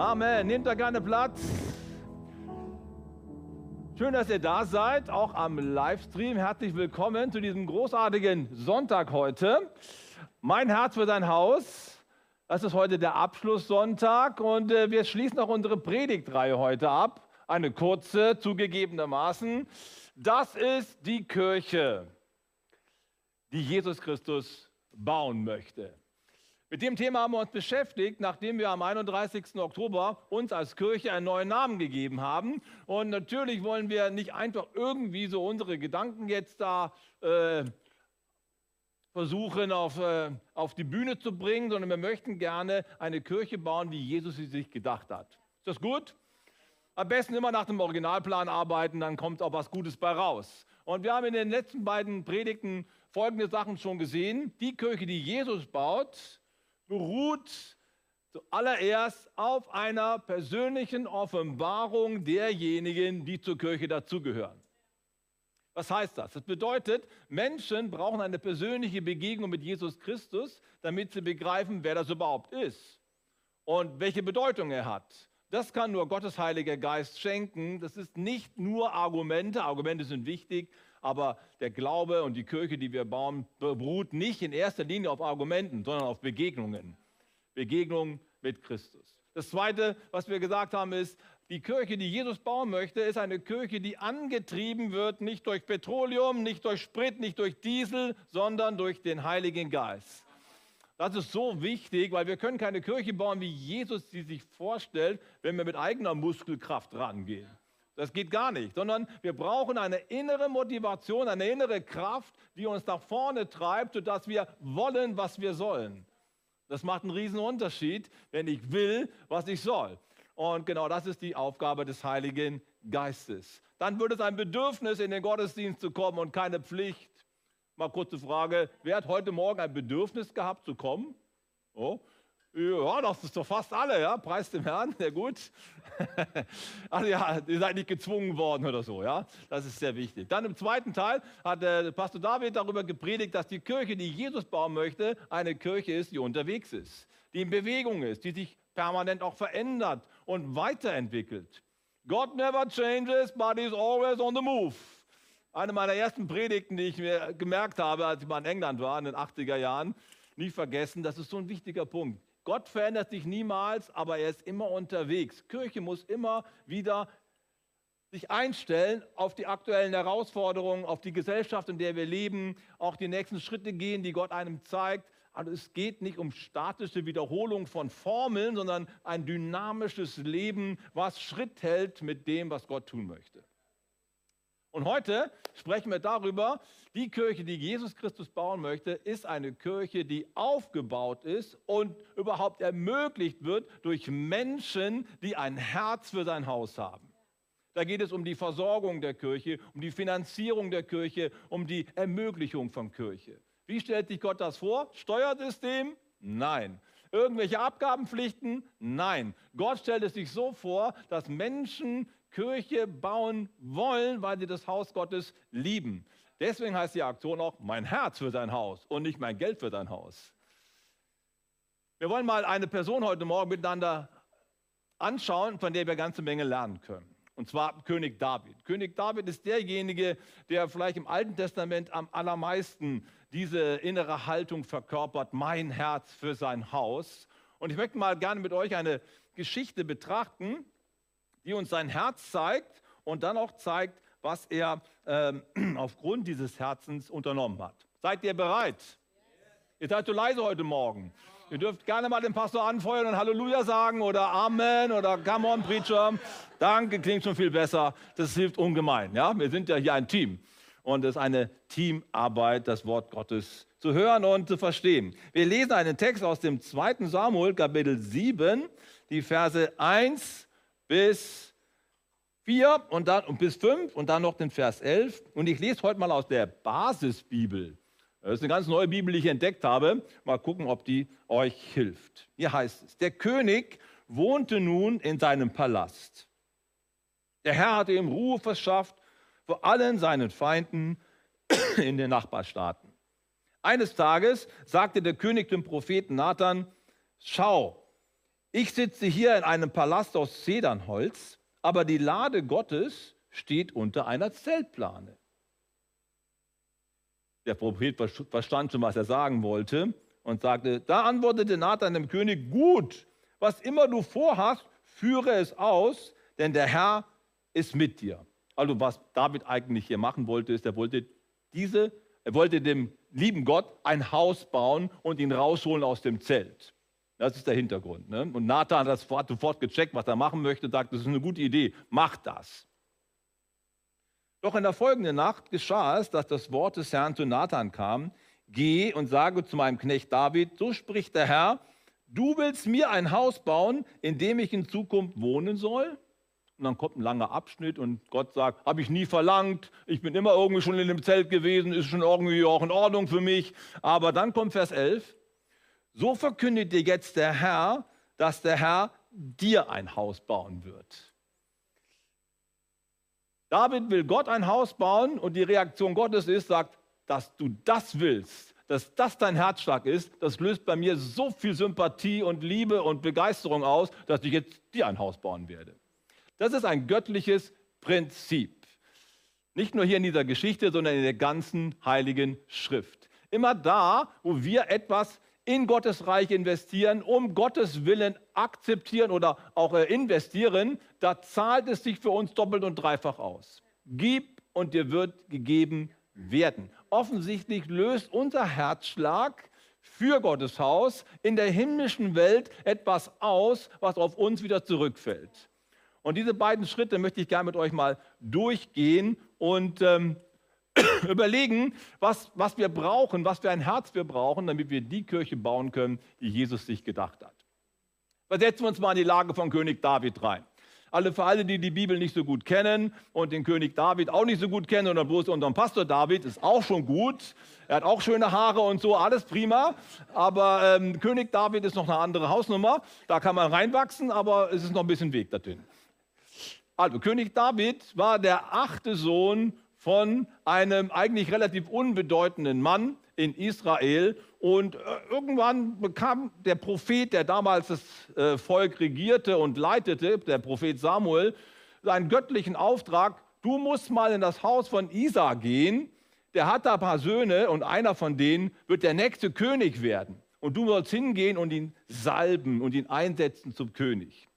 Amen. Nehmt da gerne Platz. Schön, dass ihr da seid, auch am Livestream. Herzlich willkommen zu diesem großartigen Sonntag heute. Mein Herz für dein Haus. Das ist heute der Abschlusssonntag und äh, wir schließen auch unsere Predigtreihe heute ab. Eine kurze, zugegebenermaßen. Das ist die Kirche, die Jesus Christus bauen möchte. Mit dem Thema haben wir uns beschäftigt, nachdem wir am 31. Oktober uns als Kirche einen neuen Namen gegeben haben. Und natürlich wollen wir nicht einfach irgendwie so unsere Gedanken jetzt da äh, versuchen auf, äh, auf die Bühne zu bringen, sondern wir möchten gerne eine Kirche bauen, wie Jesus sie sich gedacht hat. Ist das gut? Am besten immer nach dem Originalplan arbeiten, dann kommt auch was Gutes bei raus. Und wir haben in den letzten beiden Predigten folgende Sachen schon gesehen. Die Kirche, die Jesus baut, beruht zuallererst auf einer persönlichen Offenbarung derjenigen, die zur Kirche dazugehören. Was heißt das? Das bedeutet, Menschen brauchen eine persönliche Begegnung mit Jesus Christus, damit sie begreifen, wer das überhaupt ist und welche Bedeutung er hat. Das kann nur Gottes Heiliger Geist schenken. Das ist nicht nur Argumente. Argumente sind wichtig, aber der Glaube und die Kirche, die wir bauen, beruht nicht in erster Linie auf Argumenten, sondern auf Begegnungen. Begegnungen mit Christus. Das Zweite, was wir gesagt haben, ist, die Kirche, die Jesus bauen möchte, ist eine Kirche, die angetrieben wird, nicht durch Petroleum, nicht durch Sprit, nicht durch Diesel, sondern durch den Heiligen Geist. Das ist so wichtig, weil wir können keine Kirche bauen, wie Jesus sie sich vorstellt, wenn wir mit eigener Muskelkraft rangehen. Das geht gar nicht, sondern wir brauchen eine innere Motivation, eine innere Kraft, die uns nach vorne treibt, sodass wir wollen, was wir sollen. Das macht einen riesen Unterschied, wenn ich will, was ich soll. Und genau das ist die Aufgabe des Heiligen Geistes. Dann wird es ein Bedürfnis, in den Gottesdienst zu kommen und keine Pflicht. Mal kurze Frage, wer hat heute Morgen ein Bedürfnis gehabt zu kommen? Oh, ja, das ist doch fast alle, ja. Preis dem Herrn, sehr gut. also ja, ihr seid nicht gezwungen worden oder so, ja. Das ist sehr wichtig. Dann im zweiten Teil hat der Pastor David darüber gepredigt, dass die Kirche, die Jesus bauen möchte, eine Kirche ist, die unterwegs ist, die in Bewegung ist, die sich permanent auch verändert und weiterentwickelt. God never changes, but he's always on the move. Eine meiner ersten Predigten, die ich mir gemerkt habe, als ich mal in England war in den 80er Jahren, nie vergessen, das ist so ein wichtiger Punkt. Gott verändert sich niemals, aber er ist immer unterwegs. Kirche muss immer wieder sich einstellen auf die aktuellen Herausforderungen, auf die Gesellschaft, in der wir leben, auch die nächsten Schritte gehen, die Gott einem zeigt. Also es geht nicht um statische Wiederholung von Formeln, sondern ein dynamisches Leben, was Schritt hält mit dem, was Gott tun möchte. Und heute sprechen wir darüber, die Kirche, die Jesus Christus bauen möchte, ist eine Kirche, die aufgebaut ist und überhaupt ermöglicht wird durch Menschen, die ein Herz für sein Haus haben. Da geht es um die Versorgung der Kirche, um die Finanzierung der Kirche, um die Ermöglichung von Kirche. Wie stellt sich Gott das vor? Steuersystem? Nein. Irgendwelche Abgabenpflichten? Nein. Gott stellt es sich so vor, dass Menschen Kirche bauen wollen, weil sie das Haus Gottes lieben. Deswegen heißt die Aktion auch mein Herz für sein Haus und nicht mein Geld für dein Haus. Wir wollen mal eine Person heute Morgen miteinander anschauen, von der wir eine ganze Menge lernen können. Und zwar König David. König David ist derjenige, der vielleicht im Alten Testament am allermeisten diese innere Haltung verkörpert, mein Herz für sein Haus. Und ich möchte mal gerne mit euch eine Geschichte betrachten, die uns sein Herz zeigt und dann auch zeigt, was er ähm, aufgrund dieses Herzens unternommen hat. Seid ihr bereit? Ihr seid zu leise heute Morgen. Ihr dürft gerne mal den Pastor anfeuern und Halleluja sagen oder Amen oder Come on, Preacher. Danke, klingt schon viel besser. Das hilft ungemein. Ja? Wir sind ja hier ein Team. Und es ist eine Teamarbeit, das Wort Gottes zu hören und zu verstehen. Wir lesen einen Text aus dem 2. Samuel, Kapitel 7, die Verse 1 bis 4 und dann und bis 5 und dann noch den Vers 11. Und ich lese heute mal aus der Basisbibel. Das ist eine ganz neue Bibel, die ich entdeckt habe. Mal gucken, ob die euch hilft. Hier heißt es, der König wohnte nun in seinem Palast. Der Herr hatte ihm Ruhe verschafft vor allen seinen Feinden in den Nachbarstaaten. Eines Tages sagte der König dem Propheten Nathan, schau, ich sitze hier in einem Palast aus Zedernholz, aber die Lade Gottes steht unter einer Zeltplane. Der Prophet verstand schon, was er sagen wollte und sagte, da antwortete Nathan dem König, gut, was immer du vorhast, führe es aus, denn der Herr ist mit dir. Also was David eigentlich hier machen wollte, ist, er wollte diese, er wollte dem lieben Gott ein Haus bauen und ihn rausholen aus dem Zelt. Das ist der Hintergrund. Ne? Und Nathan hat das sofort gecheckt, was er machen möchte, sagt, das ist eine gute Idee, mach das. Doch in der folgenden Nacht geschah es, dass das Wort des Herrn zu Nathan kam, geh und sage zu meinem Knecht David, so spricht der Herr, du willst mir ein Haus bauen, in dem ich in Zukunft wohnen soll? Und dann kommt ein langer Abschnitt und Gott sagt, habe ich nie verlangt, ich bin immer irgendwie schon in dem Zelt gewesen, ist schon irgendwie auch in Ordnung für mich. Aber dann kommt Vers 11, so verkündet dir jetzt der Herr, dass der Herr dir ein Haus bauen wird. David will Gott ein Haus bauen und die Reaktion Gottes ist, sagt, dass du das willst, dass das dein Herzschlag ist, das löst bei mir so viel Sympathie und Liebe und Begeisterung aus, dass ich jetzt dir ein Haus bauen werde. Das ist ein göttliches Prinzip. Nicht nur hier in dieser Geschichte, sondern in der ganzen heiligen Schrift. Immer da, wo wir etwas in Gottes Reich investieren, um Gottes Willen akzeptieren oder auch äh, investieren, da zahlt es sich für uns doppelt und dreifach aus. Gib und dir wird gegeben werden. Offensichtlich löst unser Herzschlag für Gottes Haus in der himmlischen Welt etwas aus, was auf uns wieder zurückfällt. Und diese beiden Schritte möchte ich gerne mit euch mal durchgehen und ähm, überlegen, was, was wir brauchen, was für ein Herz wir brauchen, damit wir die Kirche bauen können, die Jesus sich gedacht hat. Versetzen wir uns mal in die Lage von König David rein. Alle für alle, die die Bibel nicht so gut kennen und den König David auch nicht so gut kennen, sondern bloß unseren Pastor David, ist auch schon gut. Er hat auch schöne Haare und so, alles prima. Aber ähm, König David ist noch eine andere Hausnummer. Da kann man reinwachsen, aber es ist noch ein bisschen Weg dorthin. Also, König David war der achte Sohn von einem eigentlich relativ unbedeutenden Mann in Israel. Und äh, irgendwann bekam der Prophet, der damals das äh, Volk regierte und leitete, der Prophet Samuel, seinen göttlichen Auftrag, du musst mal in das Haus von Isa gehen. Der hat da ein paar Söhne und einer von denen wird der nächste König werden. Und du sollst hingehen und ihn salben und ihn einsetzen zum König.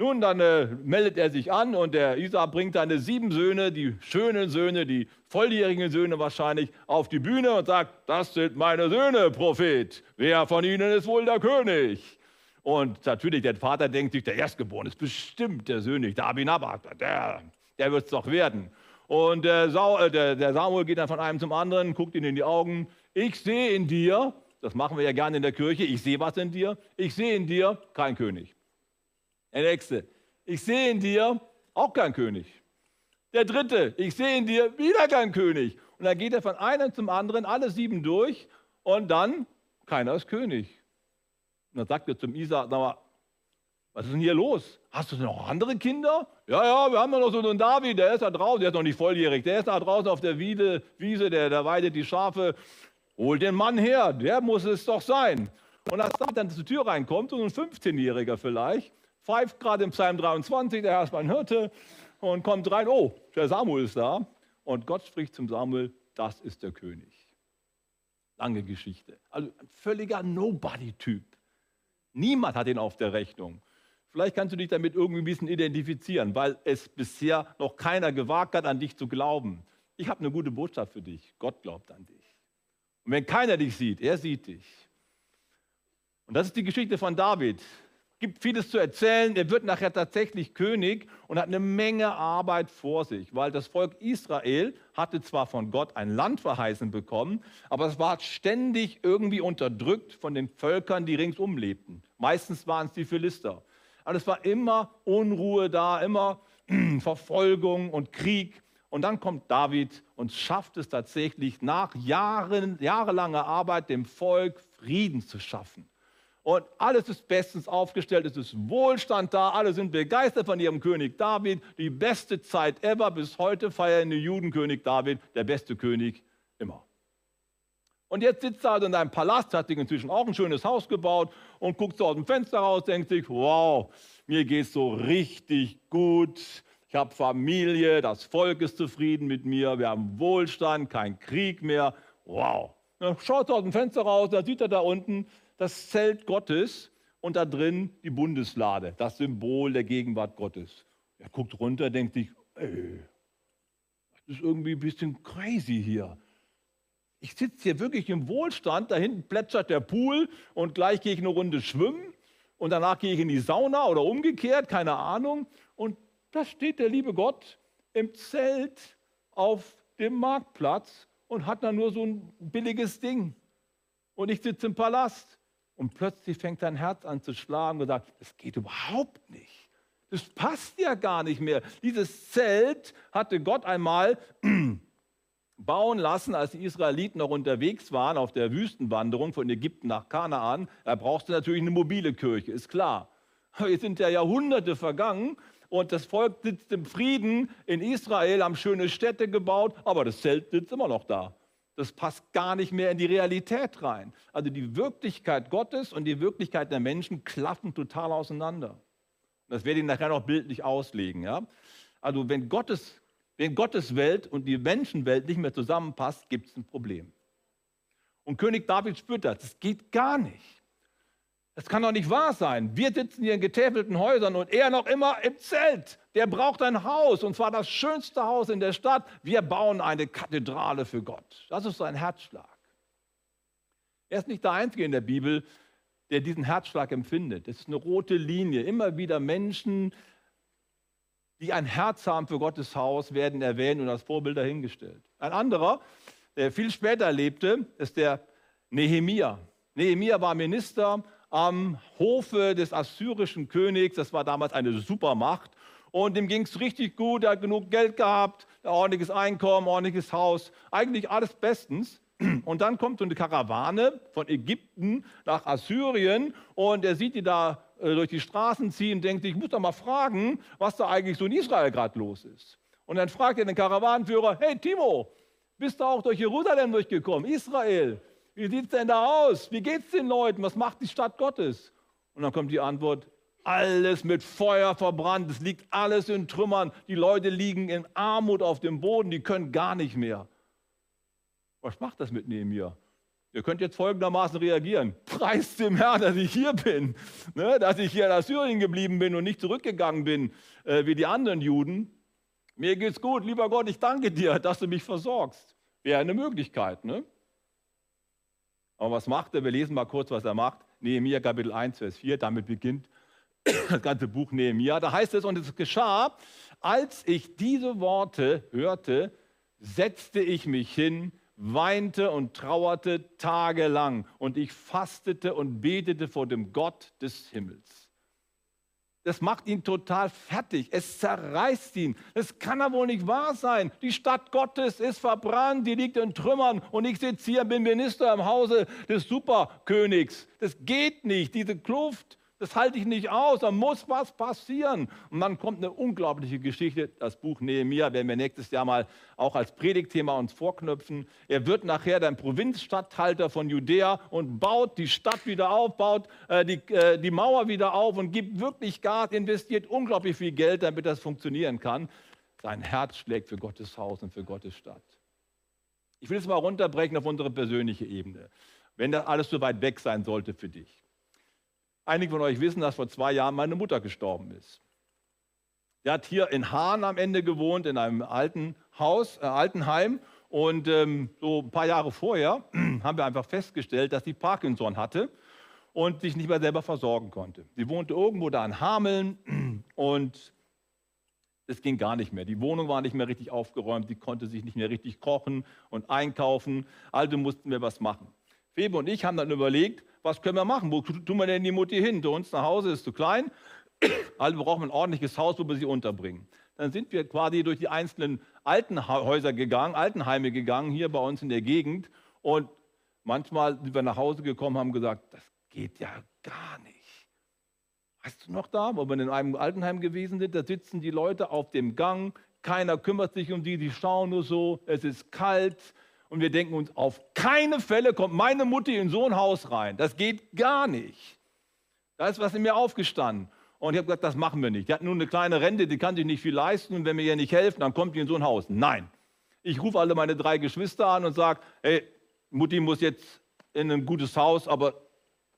Nun, dann äh, meldet er sich an und der Isa bringt seine sieben Söhne, die schönen Söhne, die volljährigen Söhne wahrscheinlich, auf die Bühne und sagt, das sind meine Söhne, Prophet. Wer von ihnen ist wohl der König? Und natürlich, der Vater denkt sich, der Erstgeborene ist bestimmt der Söhne, der Abinabak, der, der wird es doch werden. Und der, äh, der, der Samuel geht dann von einem zum anderen, guckt ihn in die Augen. Ich sehe in dir, das machen wir ja gerne in der Kirche, ich sehe was in dir, ich sehe in dir kein König. Der nächste, ich sehe in dir auch kein König. Der dritte, ich sehe in dir wieder kein König. Und dann geht er von einem zum anderen, alle sieben durch und dann, keiner ist König. Und dann sagt er zum Isa, sag mal, was ist denn hier los? Hast du noch andere Kinder? Ja, ja, wir haben ja noch so einen David, der ist da draußen, der ist noch nicht volljährig, der ist da draußen auf der Wiese, Wiese der, der weidet die Schafe. Hol den Mann her, der muss es doch sein. Und als dann zur Tür reinkommt, so ein 15-Jähriger vielleicht, pfeift gerade im Psalm 23, der Herr ist mein Hirte, und kommt rein, oh, der Samuel ist da. Und Gott spricht zum Samuel, das ist der König. Lange Geschichte. Also ein völliger Nobody-Typ. Niemand hat ihn auf der Rechnung. Vielleicht kannst du dich damit irgendwie ein bisschen identifizieren, weil es bisher noch keiner gewagt hat, an dich zu glauben. Ich habe eine gute Botschaft für dich. Gott glaubt an dich. Und wenn keiner dich sieht, er sieht dich. Und das ist die Geschichte von David gibt vieles zu erzählen. Er wird nachher tatsächlich König und hat eine Menge Arbeit vor sich, weil das Volk Israel hatte zwar von Gott ein Land verheißen bekommen, aber es war ständig irgendwie unterdrückt von den Völkern, die ringsum lebten. Meistens waren es die Philister. Aber es war immer Unruhe da, immer Verfolgung und Krieg. Und dann kommt David und schafft es tatsächlich nach Jahren, jahrelanger Arbeit dem Volk Frieden zu schaffen und alles ist bestens aufgestellt, es ist Wohlstand da, alle sind begeistert von ihrem König David, die beste Zeit ever, bis heute feiern die Juden König David, der beste König immer. Und jetzt sitzt er also in einem Palast, hat sich inzwischen auch ein schönes Haus gebaut und guckt so aus dem Fenster raus, denkt sich, wow, mir geht es so richtig gut. Ich habe Familie, das Volk ist zufrieden mit mir, wir haben Wohlstand, kein Krieg mehr. Wow. Dann schaut er aus dem Fenster raus, da sieht er da unten das Zelt Gottes und da drin die Bundeslade, das Symbol der Gegenwart Gottes. Er guckt runter, denkt sich, ey, das ist irgendwie ein bisschen crazy hier. Ich sitze hier wirklich im Wohlstand, da hinten plätschert der Pool und gleich gehe ich eine Runde schwimmen und danach gehe ich in die Sauna oder umgekehrt, keine Ahnung. Und da steht der liebe Gott im Zelt auf dem Marktplatz und hat da nur so ein billiges Ding. Und ich sitze im Palast. Und plötzlich fängt dein Herz an zu schlagen und sagt, das geht überhaupt nicht. Das passt ja gar nicht mehr. Dieses Zelt hatte Gott einmal bauen lassen, als die Israeliten noch unterwegs waren auf der Wüstenwanderung von Ägypten nach Kanaan. Da brauchst du natürlich eine mobile Kirche, ist klar. Aber jetzt sind ja Jahrhunderte vergangen und das Volk sitzt im Frieden in Israel, haben schöne Städte gebaut, aber das Zelt sitzt immer noch da. Das passt gar nicht mehr in die Realität rein. Also die Wirklichkeit Gottes und die Wirklichkeit der Menschen klaffen total auseinander. Das werde ich nachher noch bildlich auslegen. Ja? Also wenn Gottes wenn Gottes Welt und die Menschenwelt nicht mehr zusammenpasst, gibt es ein Problem. Und König David spürt das. Das geht gar nicht. Das kann doch nicht wahr sein. Wir sitzen hier in getäfelten Häusern und er noch immer im Zelt. Der braucht ein Haus und zwar das schönste Haus in der Stadt. Wir bauen eine Kathedrale für Gott. Das ist sein Herzschlag. Er ist nicht der Einzige in der Bibel, der diesen Herzschlag empfindet. Das ist eine rote Linie. Immer wieder Menschen, die ein Herz haben für Gottes Haus, werden erwähnt und als Vorbild dahingestellt. Ein anderer, der viel später lebte, ist der Nehemia. Nehemia war Minister am Hofe des assyrischen Königs. Das war damals eine Supermacht. Und dem ging es richtig gut. Er hat genug Geld gehabt, ordentliches Einkommen, ordentliches Haus. Eigentlich alles bestens. Und dann kommt so eine Karawane von Ägypten nach Assyrien und er sieht die da äh, durch die Straßen ziehen, denkt, ich muss doch mal fragen, was da eigentlich so in Israel gerade los ist. Und dann fragt er den Karawanenführer, hey Timo, bist du auch durch Jerusalem durchgekommen, Israel? Wie sieht es denn da aus? Wie geht es den Leuten? Was macht die Stadt Gottes? Und dann kommt die Antwort, alles mit Feuer verbrannt, es liegt alles in Trümmern, die Leute liegen in Armut auf dem Boden, die können gar nicht mehr. Was macht das mit Nehemiah? Ihr könnt jetzt folgendermaßen reagieren. Preis dem Herrn, dass ich hier bin, ne, dass ich hier in Assyrien geblieben bin und nicht zurückgegangen bin äh, wie die anderen Juden. Mir geht's gut, lieber Gott, ich danke dir, dass du mich versorgst. Wäre eine Möglichkeit. Ne? Aber was macht er? Wir lesen mal kurz, was er macht. Nehemiah Kapitel 1, Vers 4, damit beginnt das ganze Buch Nehemiah. Da heißt es, und es geschah, als ich diese Worte hörte, setzte ich mich hin weinte und trauerte tagelang und ich fastete und betete vor dem Gott des Himmels. Das macht ihn total fertig. Es zerreißt ihn. Das kann ja wohl nicht wahr sein. Die Stadt Gottes ist verbrannt, die liegt in Trümmern und ich sitze hier, bin Minister im Hause des Superkönigs. Das geht nicht. Diese Kluft das halte ich nicht aus, da muss was passieren. Und dann kommt eine unglaubliche Geschichte, das Buch Nehemiah, werden wir nächstes Jahr mal auch als Predigtthema uns vorknöpfen. Er wird nachher der Provinzstatthalter von Judäa und baut die Stadt wieder auf, baut äh, die, äh, die Mauer wieder auf und gibt wirklich Gas, investiert unglaublich viel Geld, damit das funktionieren kann. Sein Herz schlägt für Gottes Haus und für Gottes Stadt. Ich will es mal runterbrechen auf unsere persönliche Ebene, wenn das alles so weit weg sein sollte für dich. Einige von euch wissen, dass vor zwei Jahren meine Mutter gestorben ist. Sie hat hier in Hahn am Ende gewohnt, in einem alten Haus, äh, Altenheim. Und ähm, so ein paar Jahre vorher haben wir einfach festgestellt, dass sie Parkinson hatte und sich nicht mehr selber versorgen konnte. Sie wohnte irgendwo da in Hameln und es ging gar nicht mehr. Die Wohnung war nicht mehr richtig aufgeräumt, sie konnte sich nicht mehr richtig kochen und einkaufen. Also mussten wir was machen. Febe und ich haben dann überlegt, was können wir machen? Wo tun wir denn die Mutti hin? Zu uns nach Hause ist zu klein. Also wir brauchen ein ordentliches Haus, wo wir sie unterbringen. Dann sind wir quasi durch die einzelnen Altenhäuser gegangen, Altenheime gegangen, hier bei uns in der Gegend. Und manchmal sind wir nach Hause gekommen, haben gesagt, das geht ja gar nicht. Weißt du noch da, wo wir in einem Altenheim gewesen sind, da sitzen die Leute auf dem Gang, keiner kümmert sich um die, die schauen nur so, es ist kalt, Und wir denken uns, auf keine Fälle kommt meine Mutti in so ein Haus rein. Das geht gar nicht. Da ist was in mir aufgestanden. Und ich habe gesagt, das machen wir nicht. Die hat nur eine kleine Rente, die kann sich nicht viel leisten. Und wenn wir ihr nicht helfen, dann kommt die in so ein Haus. Nein. Ich rufe alle meine drei Geschwister an und sage, hey, Mutti muss jetzt in ein gutes Haus, aber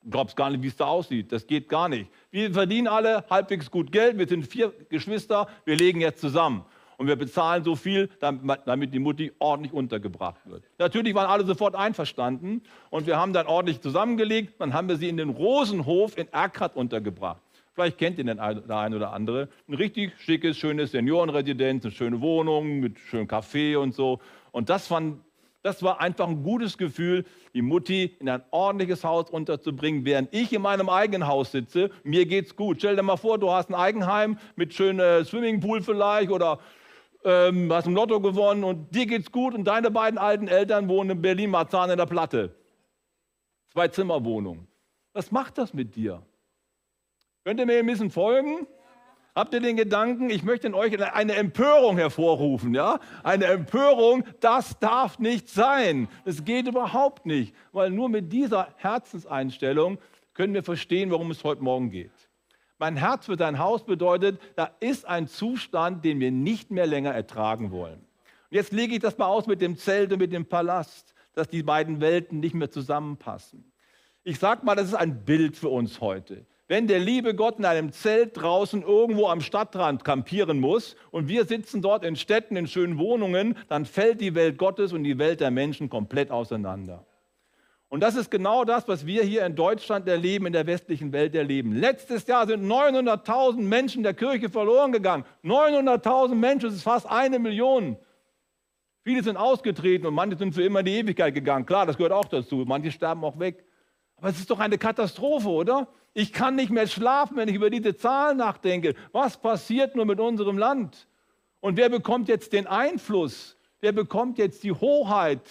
glaubst gar nicht, wie es da aussieht. Das geht gar nicht. Wir verdienen alle halbwegs gut Geld. Wir sind vier Geschwister. Wir legen jetzt zusammen. Und wir bezahlen so viel, damit die Mutti ordentlich untergebracht wird. Natürlich waren alle sofort einverstanden. Und wir haben dann ordentlich zusammengelegt. Dann haben wir sie in den Rosenhof in Erkrath untergebracht. Vielleicht kennt ihr den ein oder andere. Ein richtig schickes, schönes Seniorenresidenz, eine schöne Wohnung mit schönem Café und so. Und das fand das war einfach ein gutes Gefühl, die Mutti in ein ordentliches Haus unterzubringen, während ich in meinem eigenen Haus sitze. Mir geht's gut. Stell dir mal vor, du hast ein Eigenheim mit schönem Swimmingpool vielleicht oder ähm, hast ein Lotto gewonnen und dir geht's gut und deine beiden alten Eltern wohnen in Berlin-Marzahn in der Platte. Zwei Zimmerwohnung. Was macht das mit dir? Könnt ihr mir ein bisschen folgen? Habt ihr den Gedanken, ich möchte in euch eine Empörung hervorrufen, ja? Eine Empörung, das darf nicht sein. Das geht überhaupt nicht, weil nur mit dieser Herzenseinstellung können wir verstehen, worum es heute Morgen geht. Mein Herz für dein Haus bedeutet, da ist ein Zustand, den wir nicht mehr länger ertragen wollen. Und jetzt lege ich das mal aus mit dem Zelt und mit dem Palast, dass die beiden Welten nicht mehr zusammenpassen. Ich sage mal, das ist ein Bild für uns heute. Wenn der liebe Gott in einem Zelt draußen irgendwo am Stadtrand kampieren muss und wir sitzen dort in Städten, in schönen Wohnungen, dann fällt die Welt Gottes und die Welt der Menschen komplett auseinander. Und das ist genau das, was wir hier in Deutschland erleben, in der westlichen Welt erleben. Letztes Jahr sind 900.000 Menschen der Kirche verloren gegangen. 900.000 Menschen, das ist fast eine Million. Viele sind ausgetreten und manche sind für immer in die Ewigkeit gegangen. Klar, das gehört auch dazu. Manche sterben auch weg. Aber es ist doch eine Katastrophe, oder? Ich kann nicht mehr schlafen, wenn ich über diese Zahlen nachdenke. Was passiert nur mit unserem Land? Und wer bekommt jetzt den Einfluss? Wer bekommt jetzt die Hoheit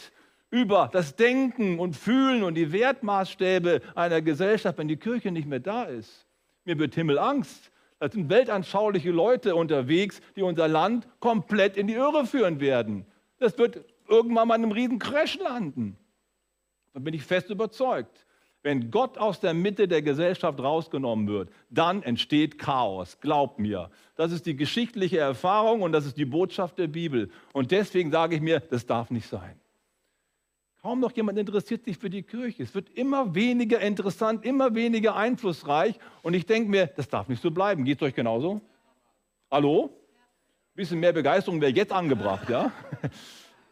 über das Denken und Fühlen und die Wertmaßstäbe einer Gesellschaft, wenn die Kirche nicht mehr da ist? Mir wird Himmelangst. Da sind weltanschauliche Leute unterwegs, die unser Land komplett in die Irre führen werden. Das wird irgendwann mal in einem riesen Crash landen. Da bin ich fest überzeugt. Wenn Gott aus der Mitte der Gesellschaft rausgenommen wird, dann entsteht Chaos. Glaubt mir. Das ist die geschichtliche Erfahrung und das ist die Botschaft der Bibel. Und deswegen sage ich mir, das darf nicht sein. Kaum noch jemand interessiert sich für die Kirche. Es wird immer weniger interessant, immer weniger einflussreich. Und ich denke mir, das darf nicht so bleiben. Geht es euch genauso? Hallo? Ein bisschen mehr Begeisterung wäre jetzt angebracht, ja?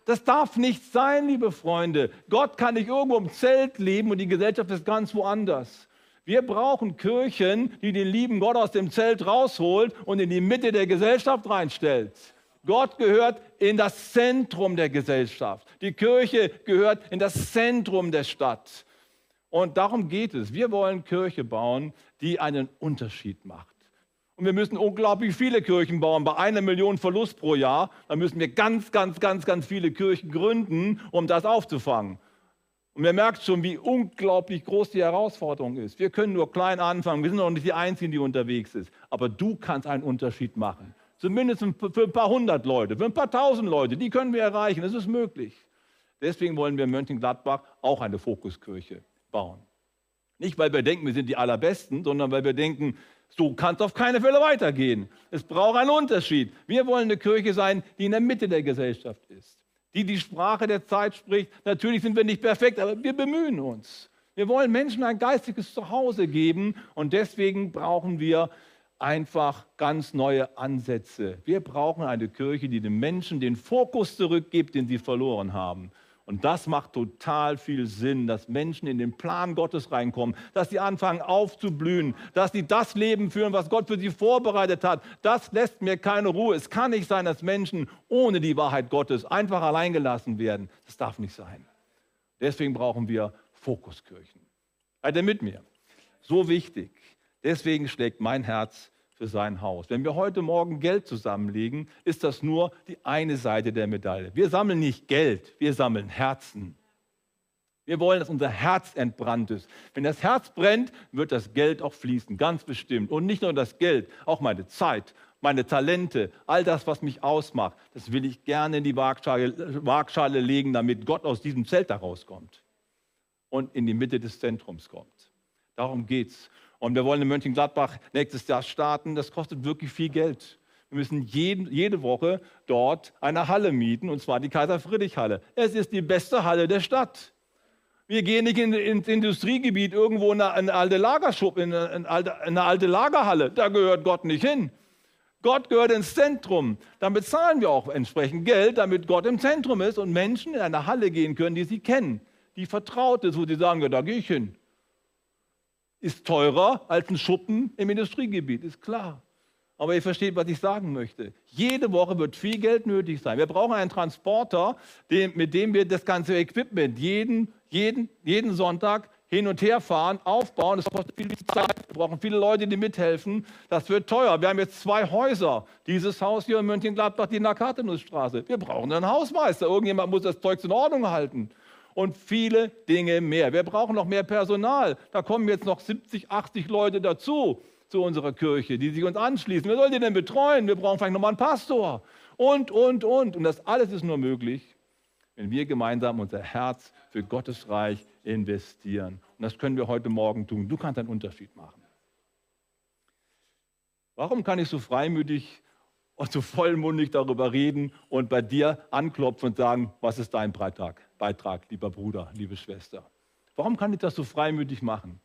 Das darf nicht sein, liebe Freunde. Gott kann nicht irgendwo im Zelt leben und die Gesellschaft ist ganz woanders. Wir brauchen Kirchen, die den lieben Gott aus dem Zelt rausholt und in die Mitte der Gesellschaft reinstellt. Gott gehört in das Zentrum der Gesellschaft. Die Kirche gehört in das Zentrum der Stadt. Und darum geht es. Wir wollen Kirche bauen, die einen Unterschied macht. Und wir müssen unglaublich viele Kirchen bauen. Bei einer Million Verlust pro Jahr, da müssen wir ganz, ganz, ganz, ganz viele Kirchen gründen, um das aufzufangen. Und ihr merkt schon, wie unglaublich groß die Herausforderung ist. Wir können nur klein anfangen. Wir sind noch nicht die Einzigen, die unterwegs sind. Aber du kannst einen Unterschied machen. Zumindest für ein paar hundert Leute, für ein paar tausend Leute. Die können wir erreichen. Das ist möglich. Deswegen wollen wir in Mönchengladbach auch eine Fokuskirche bauen. Nicht, weil wir denken, wir sind die Allerbesten, sondern weil wir denken, so kann es auf keine Fälle weitergehen. Es braucht einen Unterschied. Wir wollen eine Kirche sein, die in der Mitte der Gesellschaft ist, die die Sprache der Zeit spricht. Natürlich sind wir nicht perfekt, aber wir bemühen uns. Wir wollen Menschen ein geistiges Zuhause geben und deswegen brauchen wir einfach ganz neue Ansätze. Wir brauchen eine Kirche, die den Menschen den Fokus zurückgibt, den sie verloren haben. Und das macht total viel Sinn, dass Menschen in den Plan Gottes reinkommen, dass sie anfangen aufzublühen, dass sie das Leben führen, was Gott für sie vorbereitet hat. Das lässt mir keine Ruhe. Es kann nicht sein, dass Menschen ohne die Wahrheit Gottes einfach alleingelassen werden. Das darf nicht sein. Deswegen brauchen wir Fokuskirchen. Seid ihr mit mir? So wichtig. Deswegen schlägt mein Herz für sein Haus. Wenn wir heute Morgen Geld zusammenlegen, ist das nur die eine Seite der Medaille. Wir sammeln nicht Geld, wir sammeln Herzen. Wir wollen, dass unser Herz entbrannt ist. Wenn das Herz brennt, wird das Geld auch fließen, ganz bestimmt. Und nicht nur das Geld, auch meine Zeit, meine Talente, all das, was mich ausmacht, das will ich gerne in die Waagschale, Waagschale legen, damit Gott aus diesem Zelt da rauskommt und in die Mitte des Zentrums kommt. Darum geht's. Und wir wollen in Mönchengladbach nächstes Jahr starten. Das kostet wirklich viel Geld. Wir müssen jeden, jede Woche dort eine Halle mieten, und zwar die Kaiser-Friedrich-Halle. Es ist die beste Halle der Stadt. Wir gehen nicht in, ins Industriegebiet irgendwo in eine, alte Lagerschub, in eine, alte, eine alte Lagerhalle. Da gehört Gott nicht hin. Gott gehört ins Zentrum. Dann bezahlen wir auch entsprechend Geld, damit Gott im Zentrum ist und Menschen in eine Halle gehen können, die sie kennen, die vertraut ist, wo sie sagen, ja, da gehe ich hin. Ist teurer als ein Schuppen im Industriegebiet, ist klar. Aber ihr versteht, was ich sagen möchte. Jede Woche wird viel Geld nötig sein. Wir brauchen einen Transporter, mit dem wir das ganze Equipment jeden, jeden, jeden Sonntag hin und her fahren, aufbauen. Das kostet viel Zeit. Wir brauchen viele Leute, die mithelfen. Das wird teuer. Wir haben jetzt zwei Häuser. Dieses Haus hier in Mönchengladbach, die Nakatenusstraße. Wir brauchen einen Hausmeister. Irgendjemand muss das Zeug in Ordnung halten. Und viele Dinge mehr. Wir brauchen noch mehr Personal. Da kommen jetzt noch 70, 80 Leute dazu zu unserer Kirche, die sich uns anschließen. Wer soll die denn betreuen? Wir brauchen vielleicht nochmal einen Pastor. Und, und, und. Und das alles ist nur möglich, wenn wir gemeinsam unser Herz für Gottes Reich investieren. Und das können wir heute Morgen tun. Du kannst einen Unterschied machen. Warum kann ich so freimütig und so vollmundig darüber reden und bei dir anklopfen und sagen, was ist dein Beitrag, Beitrag, lieber Bruder, liebe Schwester? Warum kann ich das so freimütig machen?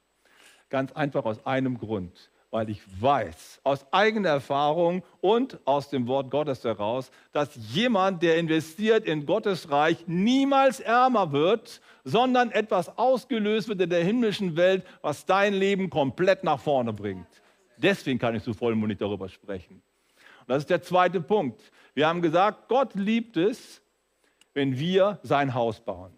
Ganz einfach aus einem Grund weil ich weiß aus eigener Erfahrung und aus dem Wort Gottes heraus, dass jemand, der investiert in Gottes Reich, niemals ärmer wird, sondern etwas ausgelöst wird in der himmlischen Welt, was dein Leben komplett nach vorne bringt. Deswegen kann ich so vollmundig darüber sprechen. Und das ist der zweite Punkt. Wir haben gesagt, Gott liebt es, wenn wir sein Haus bauen.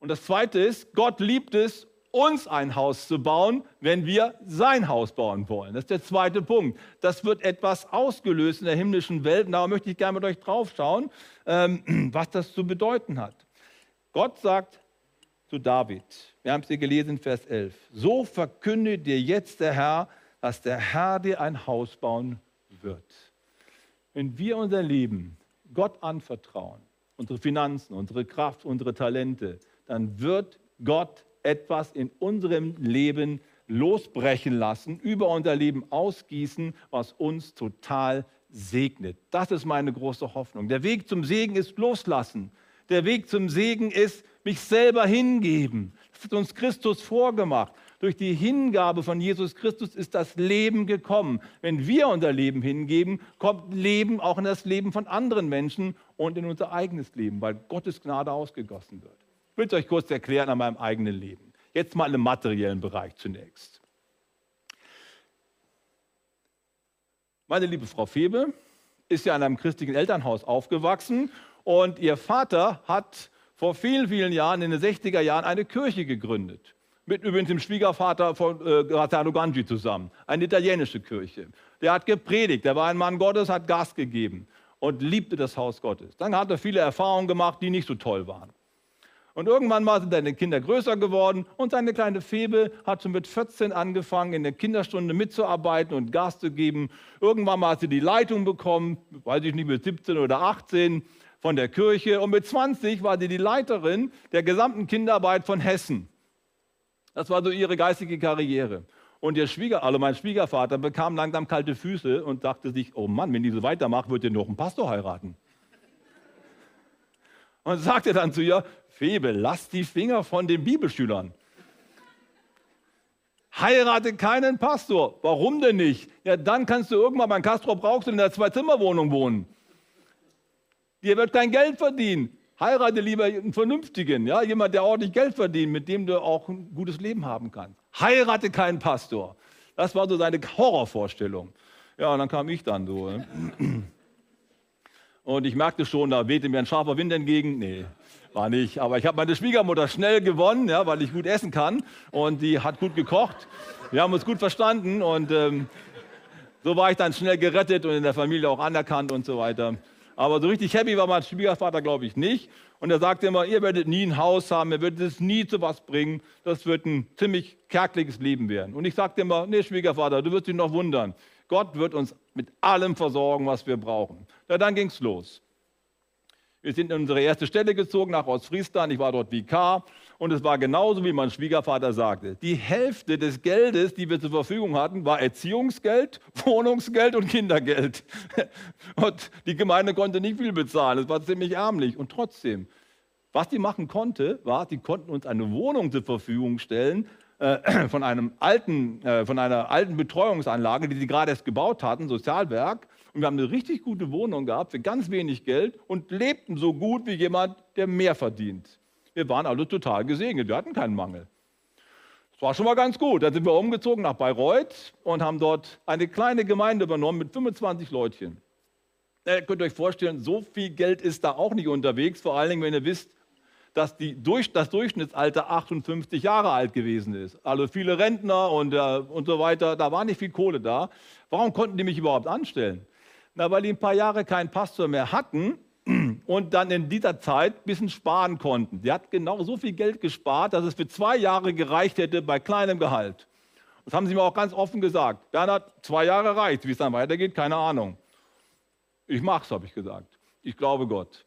Und das zweite ist, Gott liebt es, uns ein Haus zu bauen, wenn wir sein Haus bauen wollen. Das ist der zweite Punkt. Das wird etwas ausgelöst in der himmlischen Welt. Und da möchte ich gerne mit euch drauf schauen, ähm, was das zu bedeuten hat. Gott sagt zu David, wir haben es hier gelesen Vers 11, so verkündet dir jetzt der Herr, dass der Herr dir ein Haus bauen wird. Wenn wir unser Leben Gott anvertrauen, unsere Finanzen, unsere Kraft, unsere Talente, dann wird Gott etwas in unserem Leben losbrechen lassen, über unser Leben ausgießen, was uns total segnet. Das ist meine große Hoffnung. Der Weg zum Segen ist loslassen. Der Weg zum Segen ist mich selber hingeben. Das hat uns Christus vorgemacht. Durch die Hingabe von Jesus Christus ist das Leben gekommen. Wenn wir unser Leben hingeben, kommt Leben auch in das Leben von anderen Menschen und in unser eigenes Leben, weil Gottes Gnade ausgegossen wird. Ich will es euch kurz erklären an meinem eigenen Leben. Jetzt mal im materiellen Bereich zunächst. Meine liebe Frau Febe ist ja in einem christlichen Elternhaus aufgewachsen und ihr Vater hat vor vielen, vielen Jahren, in den 60er Jahren, eine Kirche gegründet. Mit übrigens dem Schwiegervater von äh, Graziano Gangi zusammen. Eine italienische Kirche. Der hat gepredigt, der war ein Mann Gottes, hat Gas gegeben und liebte das Haus Gottes. Dann hat er viele Erfahrungen gemacht, die nicht so toll waren. Und irgendwann mal sind seine Kinder größer geworden und seine kleine Febe hat schon mit 14 angefangen, in der Kinderstunde mitzuarbeiten und Gas zu geben. Irgendwann mal hat sie die Leitung bekommen, weiß ich nicht, mit 17 oder 18 von der Kirche. Und mit 20 war sie die Leiterin der gesamten Kinderarbeit von Hessen. Das war so ihre geistige Karriere. Und ihr Schwieger, also mein Schwiegervater bekam langsam kalte Füße und dachte sich, oh Mann, wenn die so weitermacht, wird ihr noch einen Pastor heiraten. Und sagte dann zu ihr, Febe, lass die Finger von den Bibelschülern. Heirate keinen Pastor. Warum denn nicht? Ja, dann kannst du irgendwann beim Castro brauchst du in der Zwei-Zimmer-Wohnung wohnen. Dir wird kein Geld verdienen. Heirate lieber einen vernünftigen, ja, jemand, der ordentlich Geld verdient, mit dem du auch ein gutes Leben haben kannst. Heirate keinen Pastor. Das war so seine Horrorvorstellung. Ja, und dann kam ich dann so. Ne? Und ich merkte schon, da wehte mir ein scharfer Wind entgegen. Nee, war nicht. Aber ich habe meine Schwiegermutter schnell gewonnen, ja, weil ich gut essen kann. Und die hat gut gekocht. Wir haben uns gut verstanden. Und ähm, so war ich dann schnell gerettet und in der Familie auch anerkannt und so weiter. Aber so richtig happy war mein Schwiegervater, glaube ich, nicht. Und er sagte immer, ihr werdet nie ein Haus haben, ihr werdet es nie zu was bringen. Das wird ein ziemlich kärgliches Leben werden. Und ich sagte immer, nee, Schwiegervater, du wirst dich noch wundern. Gott wird uns mit allem versorgen, was wir brauchen. Ja, dann ging es los. Wir sind in unsere erste Stelle gezogen nach Ostfriesland. Ich war dort Vikar und es war genauso, wie mein Schwiegervater sagte. Die Hälfte des Geldes, die wir zur Verfügung hatten, war Erziehungsgeld, Wohnungsgeld und Kindergeld. Und die Gemeinde konnte nicht viel bezahlen. Es war ziemlich ärmlich. Und trotzdem, was die machen konnte, war, die konnten uns eine Wohnung zur Verfügung stellen äh, von, einem alten, äh, von einer alten Betreuungsanlage, die sie gerade erst gebaut hatten, Sozialwerk. Und wir haben eine richtig gute Wohnung gehabt für ganz wenig Geld und lebten so gut wie jemand, der mehr verdient. Wir waren alle total gesegnet, wir hatten keinen Mangel. Das war schon mal ganz gut. Dann sind wir umgezogen nach Bayreuth und haben dort eine kleine Gemeinde übernommen mit 25 Leutchen. Ihr könnt euch vorstellen, so viel Geld ist da auch nicht unterwegs, vor allen Dingen, wenn ihr wisst, dass die, das Durchschnittsalter 58 Jahre alt gewesen ist. Also viele Rentner und, äh, und so weiter, da war nicht viel Kohle da. Warum konnten die mich überhaupt anstellen? Na, weil die ein paar Jahre keinen Pastor mehr hatten und dann in dieser Zeit ein bisschen sparen konnten. Die hat genau so viel Geld gespart, dass es für zwei Jahre gereicht hätte bei kleinem Gehalt. Das haben sie mir auch ganz offen gesagt. Bernhard, zwei Jahre reicht. Wie es dann weitergeht, keine Ahnung. Ich mach's, habe ich gesagt. Ich glaube Gott.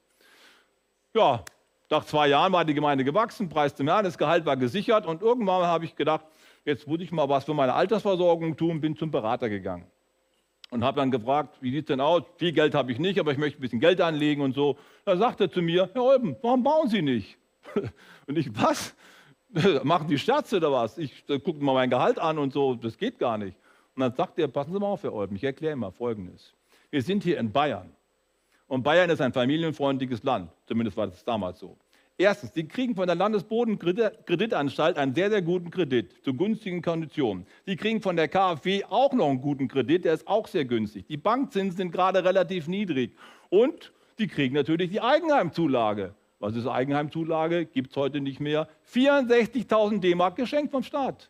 Ja, nach zwei Jahren war die Gemeinde gewachsen, Preis zum Herrn, das Gehalt war gesichert und irgendwann habe ich gedacht, jetzt muss ich mal was für meine Altersversorgung tun, bin zum Berater gegangen und habe dann gefragt, wie sieht es denn aus? Viel Geld habe ich nicht, aber ich möchte ein bisschen Geld anlegen und so. Da sagt er zu mir, Herr Olben, warum bauen Sie nicht? Und ich, was? Machen die Scherze oder was? Ich gucke mal mein Gehalt an und so, das geht gar nicht. Und dann sagt er, passen Sie mal auf, Herr Olben, ich erkläre mal Folgendes. Wir sind hier in Bayern. Und Bayern ist ein familienfreundliches Land. Zumindest war das damals so. Erstens, die kriegen von der Landesbodenkreditanstalt einen sehr, sehr guten Kredit zu günstigen Konditionen. Die kriegen von der KfW auch noch einen guten Kredit, der ist auch sehr günstig. Die Bankzinsen sind gerade relativ niedrig. Und die kriegen natürlich die Eigenheimzulage. Was ist Eigenheimzulage? Gibt es heute nicht mehr. 64.000 D-Mark geschenkt vom Staat.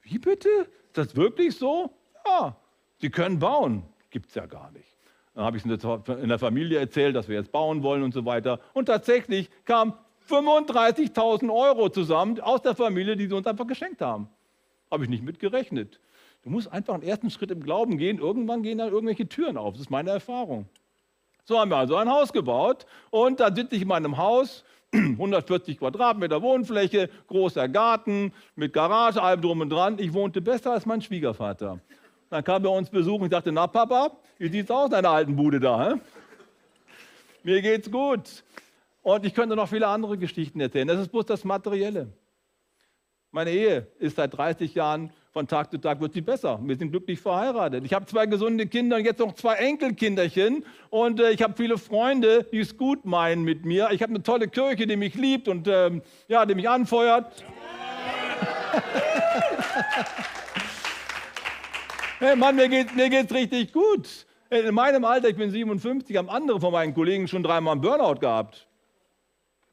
Wie bitte? Ist das wirklich so? Ja, sie können bauen. Gibt es ja gar nicht. Dann habe ich es in der Familie erzählt, dass wir jetzt bauen wollen und so weiter. Und tatsächlich kamen 35.000 Euro zusammen aus der Familie, die sie uns einfach geschenkt haben. Habe ich nicht mit gerechnet. Du musst einfach einen ersten Schritt im Glauben gehen. Irgendwann gehen dann irgendwelche Türen auf. Das ist meine Erfahrung. So haben wir also ein Haus gebaut und dann sitze ich in meinem Haus, 140 Quadratmeter Wohnfläche, großer Garten mit Garage, allem drum und dran. Ich wohnte besser als mein Schwiegervater. Dann kam er uns besuchen und sagte, na Papa, wie sieht es aus in deiner alten Bude da? He? Mir geht's gut. Und ich könnte noch viele andere Geschichten erzählen. Das ist bloß das Materielle. Meine Ehe ist seit 30 Jahren, von Tag zu Tag wird sie besser. Wir sind glücklich verheiratet. Ich habe zwei gesunde Kinder und jetzt noch zwei Enkelkinderchen. Und äh, ich habe viele Freunde, die es gut meinen mit mir. Ich habe eine tolle Kirche, die mich liebt und ähm, ja, die mich anfeuert. Hey Mann, mir geht's, mir geht's richtig gut. In meinem Alter, ich bin 57, haben andere von meinen Kollegen schon dreimal einen Burnout gehabt.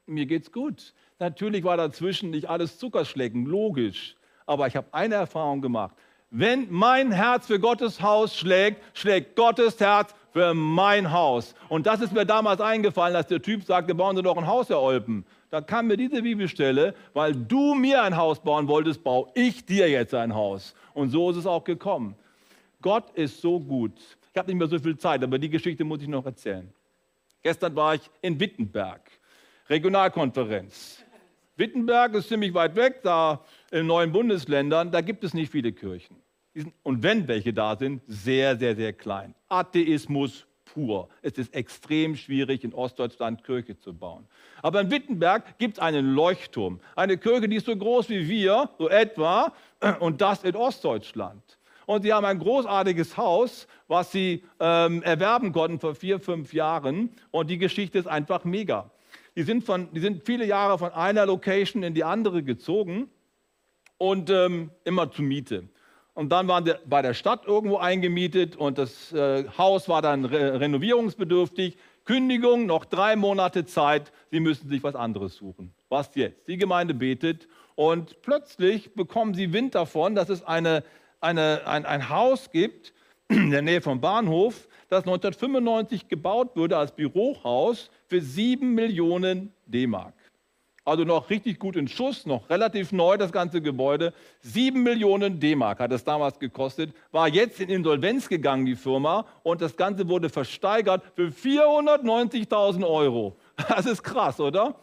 Mir geht's gut. Natürlich war dazwischen nicht alles Zuckerschlecken, logisch. Aber ich habe eine Erfahrung gemacht. Wenn mein Herz für Gottes Haus schlägt, schlägt Gottes Herz für mein Haus. Und das ist mir damals eingefallen, als der Typ sagte, bauen Sie doch ein Haus, Herr Olpen. Da kam mir diese Bibelstelle, weil du mir ein Haus bauen wolltest, baue ich dir jetzt ein Haus. Und so ist es auch gekommen. Gott ist so gut. Ich habe nicht mehr so viel Zeit, aber die Geschichte muss ich noch erzählen. Gestern war ich in Wittenberg, Regionalkonferenz. Wittenberg ist ziemlich weit weg, da in neuen Bundesländern, da gibt es nicht viele Kirchen. Und wenn welche da sind, sehr, sehr, sehr klein. Atheismus pur. Es ist extrem schwierig, in Ostdeutschland Kirche zu bauen. Aber in Wittenberg gibt es einen Leuchtturm. Eine Kirche, die ist so groß wie wir, so etwa, und das in Ostdeutschland und sie haben ein großartiges Haus, was sie ähm, erwerben konnten vor vier, fünf Jahren. Und die Geschichte ist einfach mega. Die sind, von, die sind viele Jahre von einer Location in die andere gezogen und ähm, immer zur Miete. Und dann waren sie bei der Stadt irgendwo eingemietet und das äh, Haus war dann re renovierungsbedürftig. Kündigung, noch drei Monate Zeit, sie müssen sich was anderes suchen. Was jetzt? Die Gemeinde betet und plötzlich bekommen sie Wind davon, dass es eine eine, ein, ein Haus gibt, in der Nähe vom Bahnhof, das 1995 gebaut wurde als Bürohaus für 7 Millionen D-Mark. Also noch richtig gut in Schuss, noch relativ neu das ganze Gebäude. 7 Millionen D-Mark hat es damals gekostet, war jetzt in Insolvenz gegangen, die Firma, und das Ganze wurde versteigert für 490.000 Euro. Das ist krass, oder?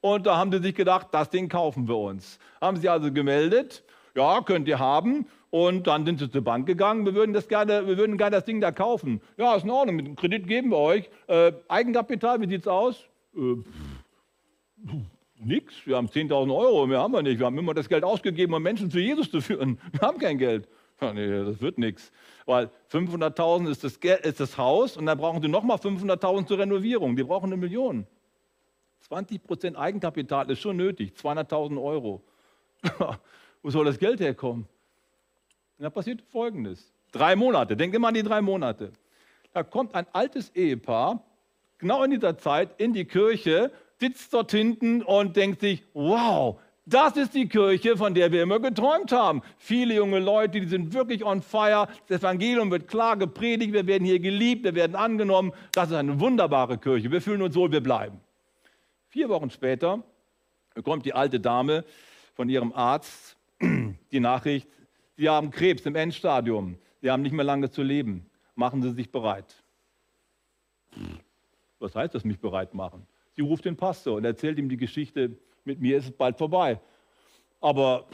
Und da haben sie sich gedacht, das Ding kaufen wir uns. Haben sie also gemeldet, ja, könnt ihr haben. Und dann sind sie zur Bank gegangen, wir würden, das gerne, wir würden gerne das Ding da kaufen. Ja, ist in Ordnung, mit dem Kredit geben wir euch. Äh, Eigenkapital, wie sieht es aus? Äh, nix, wir haben 10.000 Euro, mehr haben wir nicht. Wir haben immer das Geld ausgegeben, um Menschen zu Jesus zu führen. Wir haben kein Geld. Ja, nee, das wird nichts. Weil 500.000 ist das, ist das Haus und dann brauchen sie nochmal 500.000 zur Renovierung. Die brauchen eine Million. 20% Eigenkapital ist schon nötig, 200.000 Euro. Wo soll das Geld herkommen? Und da passiert Folgendes. Drei Monate, denkt immer an die drei Monate. Da kommt ein altes Ehepaar, genau in dieser Zeit, in die Kirche, sitzt dort hinten und denkt sich, wow, das ist die Kirche, von der wir immer geträumt haben. Viele junge Leute, die sind wirklich on fire. Das Evangelium wird klar gepredigt, wir werden hier geliebt, wir werden angenommen. Das ist eine wunderbare Kirche. Wir fühlen uns wohl, wir bleiben. Vier Wochen später bekommt die alte Dame von ihrem Arzt die Nachricht, Sie haben Krebs im Endstadium, Sie haben nicht mehr lange zu leben. Machen Sie sich bereit. Was heißt das, mich bereit machen? Sie ruft den Pastor und erzählt ihm die Geschichte, mit mir ist es bald vorbei. Aber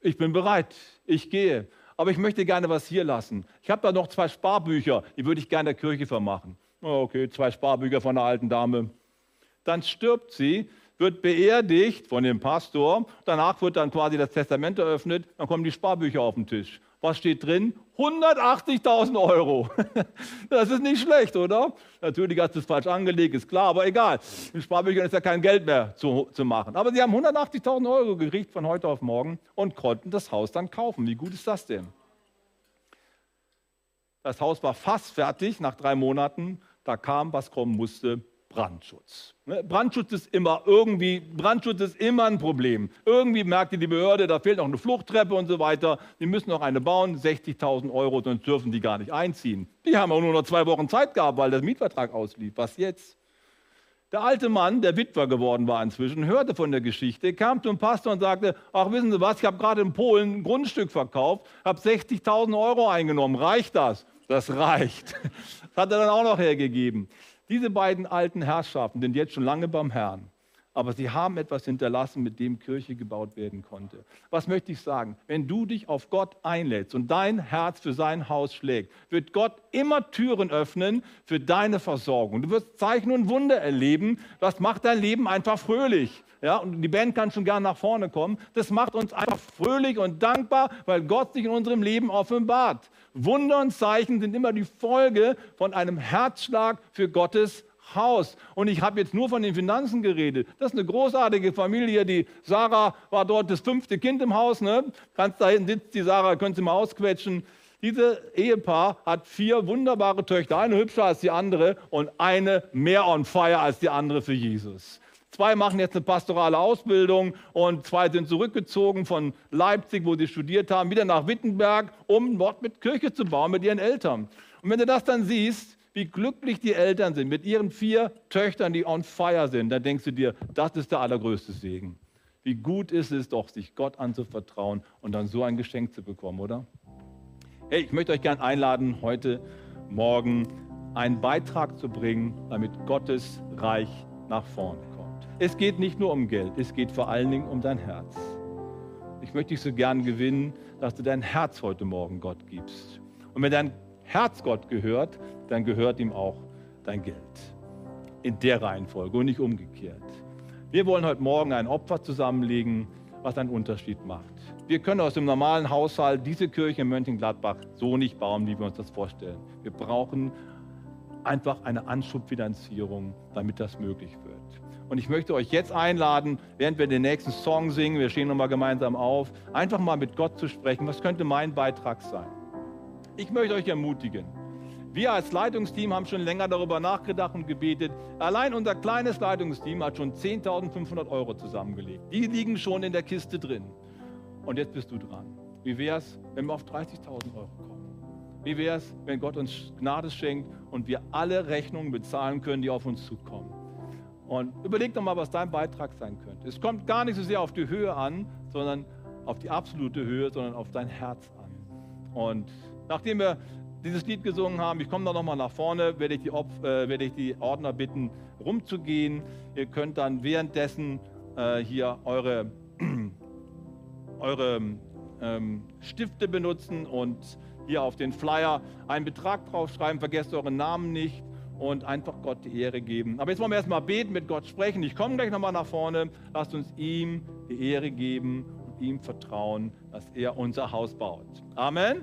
ich bin bereit, ich gehe. Aber ich möchte gerne was hier lassen. Ich habe da noch zwei Sparbücher, die würde ich gerne der Kirche vermachen. Okay, zwei Sparbücher von einer alten Dame. Dann stirbt sie, wird beerdigt von dem Pastor. Danach wird dann quasi das Testament eröffnet. Dann kommen die Sparbücher auf den Tisch. Was steht drin? 180.000 Euro. Das ist nicht schlecht, oder? Natürlich hast du es falsch angelegt, ist klar, aber egal. In Sparbüchern ist ja kein Geld mehr zu, zu machen. Aber sie haben 180.000 Euro gekriegt von heute auf morgen und konnten das Haus dann kaufen. Wie gut ist das denn? Das Haus war fast fertig nach drei Monaten. Da kam, was kommen musste. Brandschutz. Ne, Brandschutz ist immer irgendwie, Brandschutz ist immer ein Problem. Irgendwie merkte die Behörde, da fehlt noch eine Fluchttreppe und so weiter. Die müssen noch eine bauen, 60.000 Euro, sonst dürfen die gar nicht einziehen. Die haben auch nur noch zwei Wochen Zeit gehabt, weil der Mietvertrag auslief. Was jetzt? Der alte Mann, der Witwer geworden war inzwischen, hörte von der Geschichte, kam zum Pastor und sagte, ach wissen Sie was, ich habe gerade in Polen ein Grundstück verkauft, habe 60.000 Euro eingenommen, reicht das? Das reicht. Das hat er dann auch noch hergegeben. Diese beiden alten Herrschaften sind jetzt schon lange beim Herrn. Aber sie haben etwas hinterlassen, mit dem Kirche gebaut werden konnte. Was möchte ich sagen? Wenn du dich auf Gott einlädst und dein Herz für sein Haus schlägt, wird Gott immer Türen öffnen für deine Versorgung. Du wirst Zeichen und Wunder erleben. Das macht dein Leben einfach fröhlich. Ja, und die Band kann schon gerne nach vorne kommen. Das macht uns einfach fröhlich und dankbar, weil Gott sich in unserem Leben offenbart. Wunder und Zeichen sind immer die Folge von einem Herzschlag für Gottes Haus. Und ich habe jetzt nur von den Finanzen geredet. Das ist eine großartige Familie. Die Sarah war dort das fünfte Kind im Haus. Ne? Ganz da hinten sitzt die Sarah, könnt ihr mal ausquetschen. Dieses Ehepaar hat vier wunderbare Töchter, eine hübscher als die andere und eine mehr on fire als die andere für Jesus. Zwei machen jetzt eine pastorale Ausbildung und zwei sind zurückgezogen von Leipzig, wo sie studiert haben, wieder nach Wittenberg, um dort mit Kirche zu bauen mit ihren Eltern. Und wenn du das dann siehst, wie glücklich die Eltern sind mit ihren vier Töchtern, die on fire sind, dann denkst du dir, das ist der allergrößte Segen. Wie gut ist es doch, sich Gott anzuvertrauen und dann so ein Geschenk zu bekommen, oder? Hey, ich möchte euch gerne einladen, heute Morgen einen Beitrag zu bringen, damit Gottes Reich nach vorne kommt. Es geht nicht nur um Geld, es geht vor allen Dingen um dein Herz. Ich möchte dich so gern gewinnen, dass du dein Herz heute Morgen Gott gibst. Und wenn dein Herz Gott gehört, dann gehört ihm auch dein Geld. In der Reihenfolge und nicht umgekehrt. Wir wollen heute Morgen ein Opfer zusammenlegen, was einen Unterschied macht. Wir können aus dem normalen Haushalt diese Kirche in Mönchengladbach so nicht bauen, wie wir uns das vorstellen. Wir brauchen einfach eine Anschubfinanzierung, damit das möglich wird. Und ich möchte euch jetzt einladen, während wir den nächsten Song singen, wir stehen nochmal gemeinsam auf, einfach mal mit Gott zu sprechen. Was könnte mein Beitrag sein? Ich möchte euch ermutigen. Wir als Leitungsteam haben schon länger darüber nachgedacht und gebetet. Allein unser kleines Leitungsteam hat schon 10.500 Euro zusammengelegt. Die liegen schon in der Kiste drin. Und jetzt bist du dran. Wie wäre es, wenn wir auf 30.000 Euro kommen? Wie wäre es, wenn Gott uns Gnade schenkt und wir alle Rechnungen bezahlen können, die auf uns zukommen? Und überleg doch mal, was dein Beitrag sein könnte. Es kommt gar nicht so sehr auf die Höhe an, sondern auf die absolute Höhe, sondern auf dein Herz an. Und nachdem wir dieses Lied gesungen haben, ich komme da nochmal nach vorne, werde ich, die Opf, äh, werde ich die Ordner bitten, rumzugehen. Ihr könnt dann währenddessen äh, hier eure, eure ähm, Stifte benutzen und hier auf den Flyer einen Betrag draufschreiben. Vergesst euren Namen nicht und einfach Gott die Ehre geben. Aber jetzt wollen wir erstmal beten, mit Gott sprechen. Ich komme gleich nochmal nach vorne. Lasst uns ihm die Ehre geben und ihm vertrauen, dass er unser Haus baut. Amen.